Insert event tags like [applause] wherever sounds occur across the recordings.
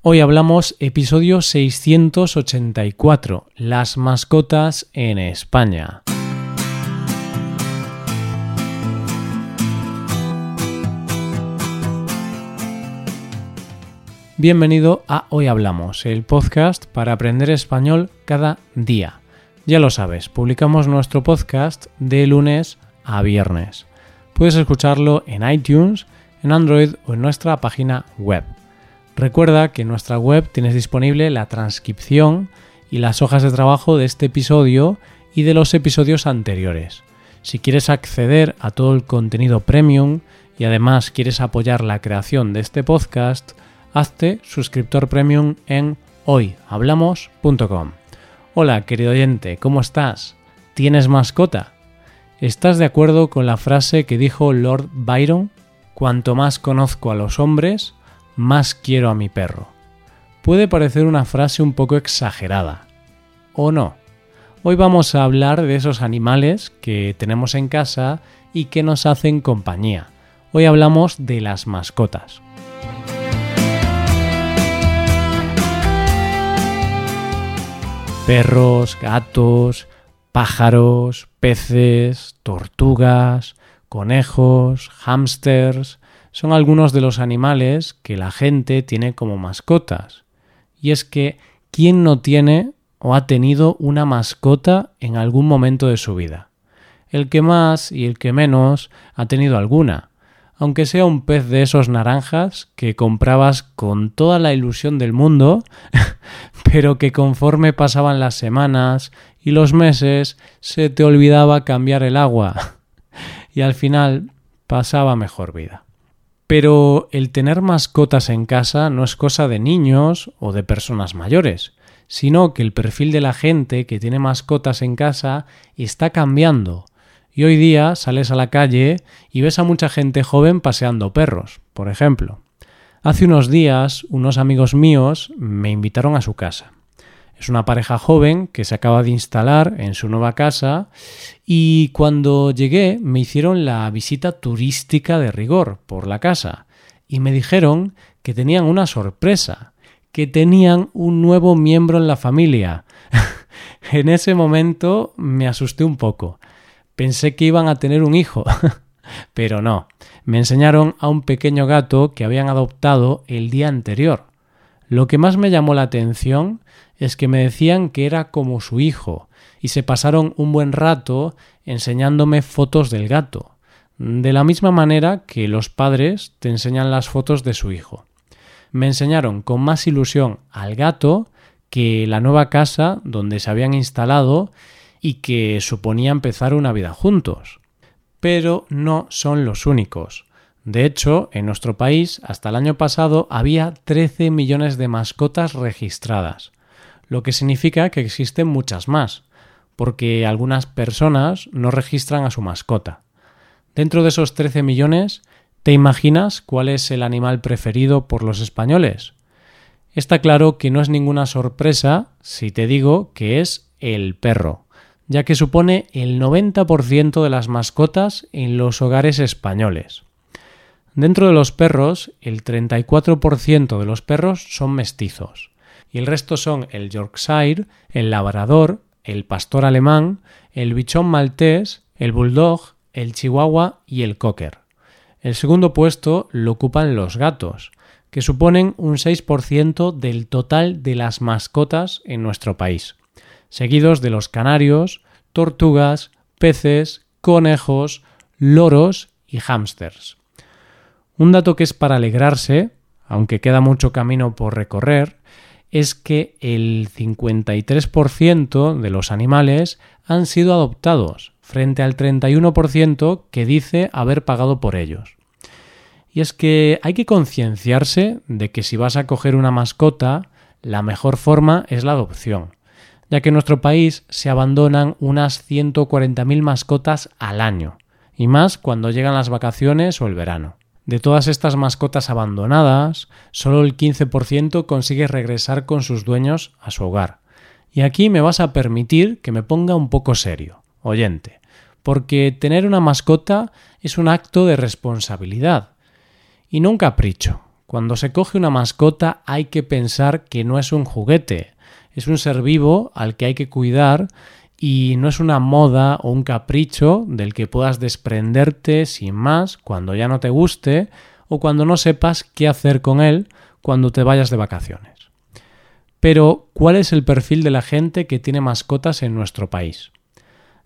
Hoy hablamos episodio 684, las mascotas en España. Bienvenido a Hoy Hablamos, el podcast para aprender español cada día. Ya lo sabes, publicamos nuestro podcast de lunes a viernes. Puedes escucharlo en iTunes, en Android o en nuestra página web. Recuerda que en nuestra web tienes disponible la transcripción y las hojas de trabajo de este episodio y de los episodios anteriores. Si quieres acceder a todo el contenido premium y además quieres apoyar la creación de este podcast, hazte suscriptor premium en hoyhablamos.com. Hola, querido oyente, ¿cómo estás? ¿Tienes mascota? ¿Estás de acuerdo con la frase que dijo Lord Byron? Cuanto más conozco a los hombres, más quiero a mi perro. Puede parecer una frase un poco exagerada, ¿o no? Hoy vamos a hablar de esos animales que tenemos en casa y que nos hacen compañía. Hoy hablamos de las mascotas. Perros, gatos, pájaros, peces, tortugas, conejos, hámsters, son algunos de los animales que la gente tiene como mascotas. Y es que, ¿quién no tiene o ha tenido una mascota en algún momento de su vida? El que más y el que menos ha tenido alguna, aunque sea un pez de esos naranjas que comprabas con toda la ilusión del mundo, [laughs] pero que conforme pasaban las semanas y los meses se te olvidaba cambiar el agua [laughs] y al final pasaba mejor vida. Pero el tener mascotas en casa no es cosa de niños o de personas mayores, sino que el perfil de la gente que tiene mascotas en casa está cambiando. Y hoy día sales a la calle y ves a mucha gente joven paseando perros, por ejemplo. Hace unos días unos amigos míos me invitaron a su casa. Es una pareja joven que se acaba de instalar en su nueva casa y cuando llegué me hicieron la visita turística de rigor por la casa y me dijeron que tenían una sorpresa, que tenían un nuevo miembro en la familia. [laughs] en ese momento me asusté un poco. Pensé que iban a tener un hijo, [laughs] pero no. Me enseñaron a un pequeño gato que habían adoptado el día anterior. Lo que más me llamó la atención es que me decían que era como su hijo, y se pasaron un buen rato enseñándome fotos del gato, de la misma manera que los padres te enseñan las fotos de su hijo. Me enseñaron con más ilusión al gato que la nueva casa donde se habían instalado y que suponía empezar una vida juntos. Pero no son los únicos. De hecho, en nuestro país hasta el año pasado había 13 millones de mascotas registradas lo que significa que existen muchas más, porque algunas personas no registran a su mascota. Dentro de esos 13 millones, ¿te imaginas cuál es el animal preferido por los españoles? Está claro que no es ninguna sorpresa si te digo que es el perro, ya que supone el 90% de las mascotas en los hogares españoles. Dentro de los perros, el 34% de los perros son mestizos y el resto son el Yorkshire, el Labrador, el Pastor Alemán, el Bichón Maltés, el Bulldog, el Chihuahua y el Cocker. El segundo puesto lo ocupan los gatos, que suponen un 6% del total de las mascotas en nuestro país, seguidos de los canarios, tortugas, peces, conejos, loros y hámsters. Un dato que es para alegrarse, aunque queda mucho camino por recorrer, es que el 53% de los animales han sido adoptados, frente al 31% que dice haber pagado por ellos. Y es que hay que concienciarse de que si vas a coger una mascota, la mejor forma es la adopción, ya que en nuestro país se abandonan unas 140.000 mascotas al año, y más cuando llegan las vacaciones o el verano. De todas estas mascotas abandonadas, solo el 15% consigue regresar con sus dueños a su hogar. Y aquí me vas a permitir que me ponga un poco serio, oyente, porque tener una mascota es un acto de responsabilidad y no un capricho, Cuando se coge una mascota hay que pensar que no es un juguete, es un ser vivo al que hay que cuidar y no es una moda o un capricho del que puedas desprenderte sin más cuando ya no te guste o cuando no sepas qué hacer con él cuando te vayas de vacaciones. Pero, ¿cuál es el perfil de la gente que tiene mascotas en nuestro país?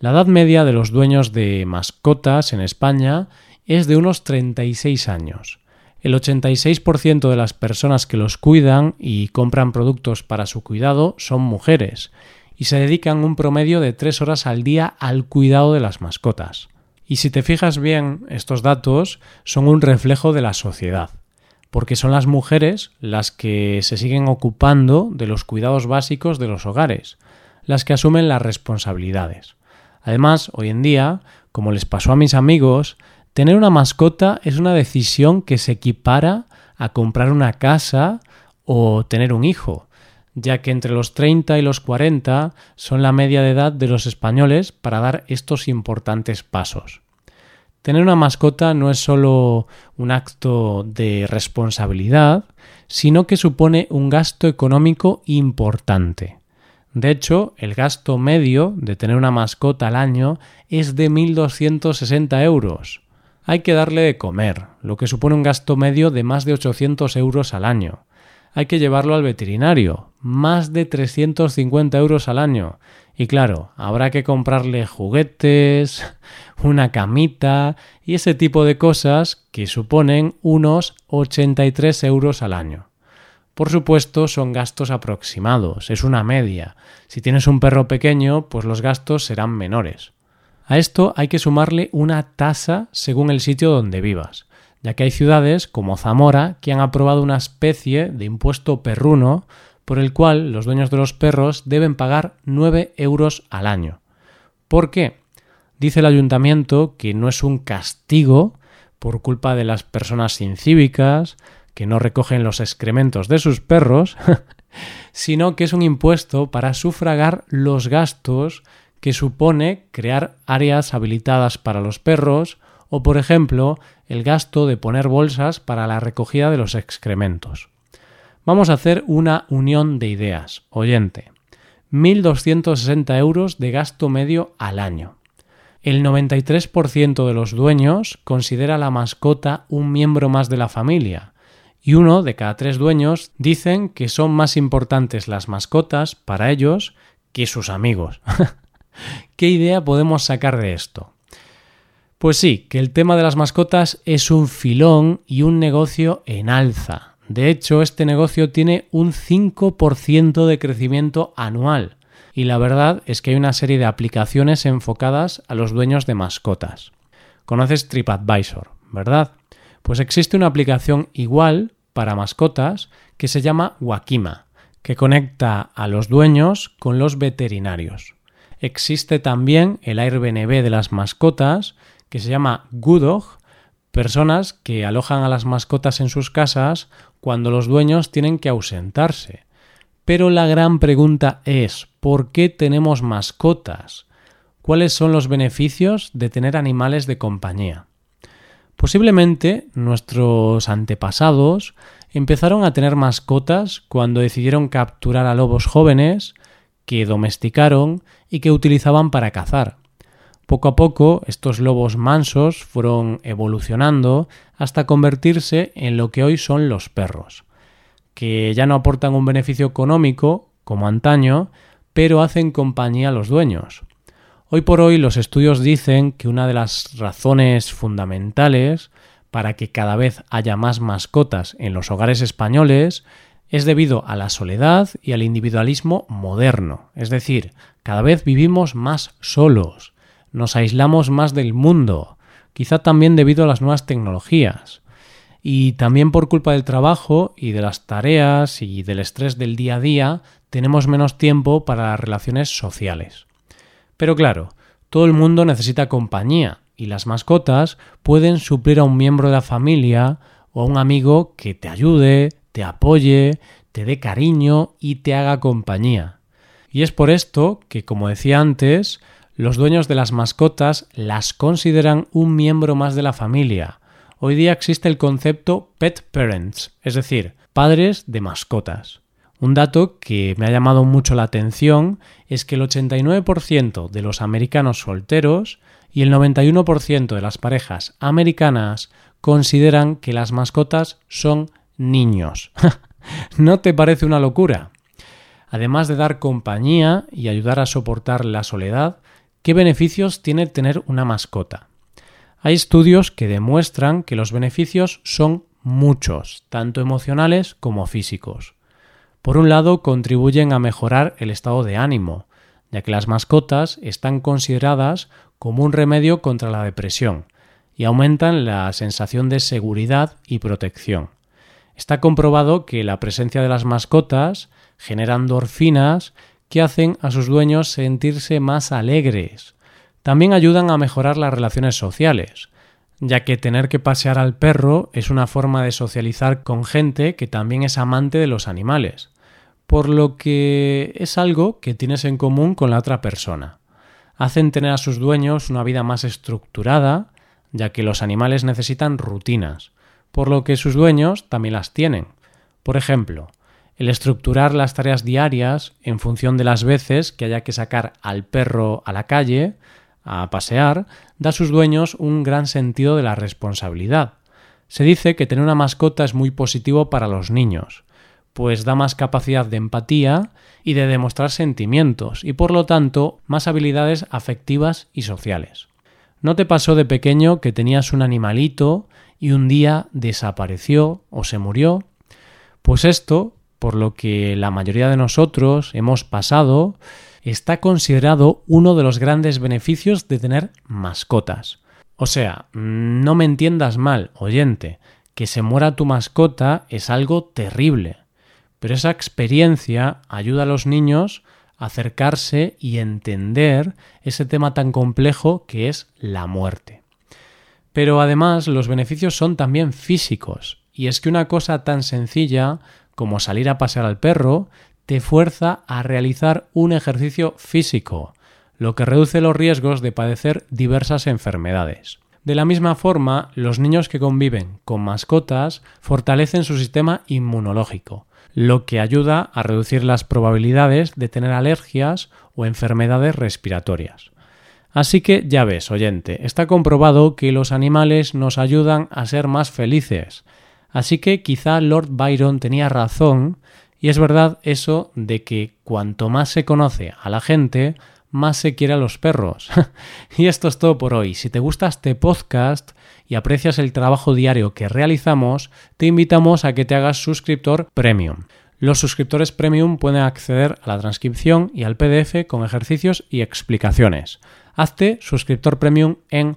La edad media de los dueños de mascotas en España es de unos 36 años. El 86% de las personas que los cuidan y compran productos para su cuidado son mujeres y se dedican un promedio de 3 horas al día al cuidado de las mascotas. Y si te fijas bien, estos datos son un reflejo de la sociedad, porque son las mujeres las que se siguen ocupando de los cuidados básicos de los hogares, las que asumen las responsabilidades. Además, hoy en día, como les pasó a mis amigos, Tener una mascota es una decisión que se equipara a comprar una casa o tener un hijo, ya que entre los 30 y los 40 son la media de edad de los españoles para dar estos importantes pasos. Tener una mascota no es solo un acto de responsabilidad, sino que supone un gasto económico importante. De hecho, el gasto medio de tener una mascota al año es de 1.260 euros hay que darle de comer, lo que supone un gasto medio de más de 800 euros al año. Hay que llevarlo al veterinario, más de 350 euros al año. Y claro, habrá que comprarle juguetes, [laughs] una camita y ese tipo de cosas que suponen unos 83 euros al año. Por supuesto, son gastos aproximados, es una media. Si tienes un perro pequeño, pues los gastos serán menores. A esto hay que sumarle una tasa según el sitio donde vivas, ya que hay ciudades como Zamora que han aprobado una especie de impuesto perruno por el cual los dueños de los perros deben pagar 9 euros al año. ¿Por qué? Dice el ayuntamiento que no es un castigo por culpa de las personas incívicas que no recogen los excrementos de sus perros, [laughs] sino que es un impuesto para sufragar los gastos que supone crear áreas habilitadas para los perros o, por ejemplo, el gasto de poner bolsas para la recogida de los excrementos. Vamos a hacer una unión de ideas. Oyente, 1.260 euros de gasto medio al año. El 93% de los dueños considera la mascota un miembro más de la familia, y uno de cada tres dueños dicen que son más importantes las mascotas para ellos que sus amigos. [laughs] ¿Qué idea podemos sacar de esto? Pues sí, que el tema de las mascotas es un filón y un negocio en alza. De hecho, este negocio tiene un 5% de crecimiento anual. Y la verdad es que hay una serie de aplicaciones enfocadas a los dueños de mascotas. Conoces TripAdvisor, ¿verdad? Pues existe una aplicación igual para mascotas que se llama Wakima, que conecta a los dueños con los veterinarios. Existe también el Airbnb de las mascotas, que se llama Goodog, personas que alojan a las mascotas en sus casas cuando los dueños tienen que ausentarse. Pero la gran pregunta es, ¿por qué tenemos mascotas? ¿Cuáles son los beneficios de tener animales de compañía? Posiblemente nuestros antepasados empezaron a tener mascotas cuando decidieron capturar a lobos jóvenes que domesticaron y que utilizaban para cazar. Poco a poco estos lobos mansos fueron evolucionando hasta convertirse en lo que hoy son los perros, que ya no aportan un beneficio económico como antaño, pero hacen compañía a los dueños. Hoy por hoy los estudios dicen que una de las razones fundamentales para que cada vez haya más mascotas en los hogares españoles es debido a la soledad y al individualismo moderno, es decir, cada vez vivimos más solos, nos aislamos más del mundo, quizá también debido a las nuevas tecnologías, y también por culpa del trabajo y de las tareas y del estrés del día a día tenemos menos tiempo para las relaciones sociales. Pero claro, todo el mundo necesita compañía y las mascotas pueden suplir a un miembro de la familia o a un amigo que te ayude, te apoye, te dé cariño y te haga compañía. Y es por esto que, como decía antes, los dueños de las mascotas las consideran un miembro más de la familia, hoy día existe el concepto pet parents, es decir, padres de mascotas. Un dato que me ha llamado mucho la atención es que el 89% de los americanos solteros y el 91% de las parejas americanas consideran que las mascotas son niños. [laughs] ¿No te parece una locura? Además de dar compañía y ayudar a soportar la soledad, ¿qué beneficios tiene tener una mascota? Hay estudios que demuestran que los beneficios son muchos, tanto emocionales como físicos. Por un lado, contribuyen a mejorar el estado de ánimo, ya que las mascotas están consideradas como un remedio contra la depresión y aumentan la sensación de seguridad y protección. Está comprobado que la presencia de las mascotas genera endorfinas que hacen a sus dueños sentirse más alegres. También ayudan a mejorar las relaciones sociales, ya que tener que pasear al perro es una forma de socializar con gente que también es amante de los animales, por lo que es algo que tienes en común con la otra persona. Hacen tener a sus dueños una vida más estructurada, ya que los animales necesitan rutinas, por lo que sus dueños también las tienen. Por ejemplo, el estructurar las tareas diarias en función de las veces que haya que sacar al perro a la calle, a pasear, da a sus dueños un gran sentido de la responsabilidad. Se dice que tener una mascota es muy positivo para los niños, pues da más capacidad de empatía y de demostrar sentimientos, y por lo tanto más habilidades afectivas y sociales. ¿No te pasó de pequeño que tenías un animalito y un día desapareció o se murió? Pues esto, por lo que la mayoría de nosotros hemos pasado, está considerado uno de los grandes beneficios de tener mascotas. O sea, no me entiendas mal, oyente, que se muera tu mascota es algo terrible, pero esa experiencia ayuda a los niños acercarse y entender ese tema tan complejo que es la muerte. Pero además los beneficios son también físicos, y es que una cosa tan sencilla como salir a pasear al perro te fuerza a realizar un ejercicio físico, lo que reduce los riesgos de padecer diversas enfermedades. De la misma forma, los niños que conviven con mascotas fortalecen su sistema inmunológico, lo que ayuda a reducir las probabilidades de tener alergias o enfermedades respiratorias. Así que ya ves, oyente, está comprobado que los animales nos ayudan a ser más felices. Así que quizá Lord Byron tenía razón, y es verdad eso de que cuanto más se conoce a la gente, más se quiere a los perros. [laughs] y esto es todo por hoy. Si te gusta este podcast, y aprecias el trabajo diario que realizamos, te invitamos a que te hagas suscriptor premium. Los suscriptores premium pueden acceder a la transcripción y al PDF con ejercicios y explicaciones. Hazte suscriptor premium en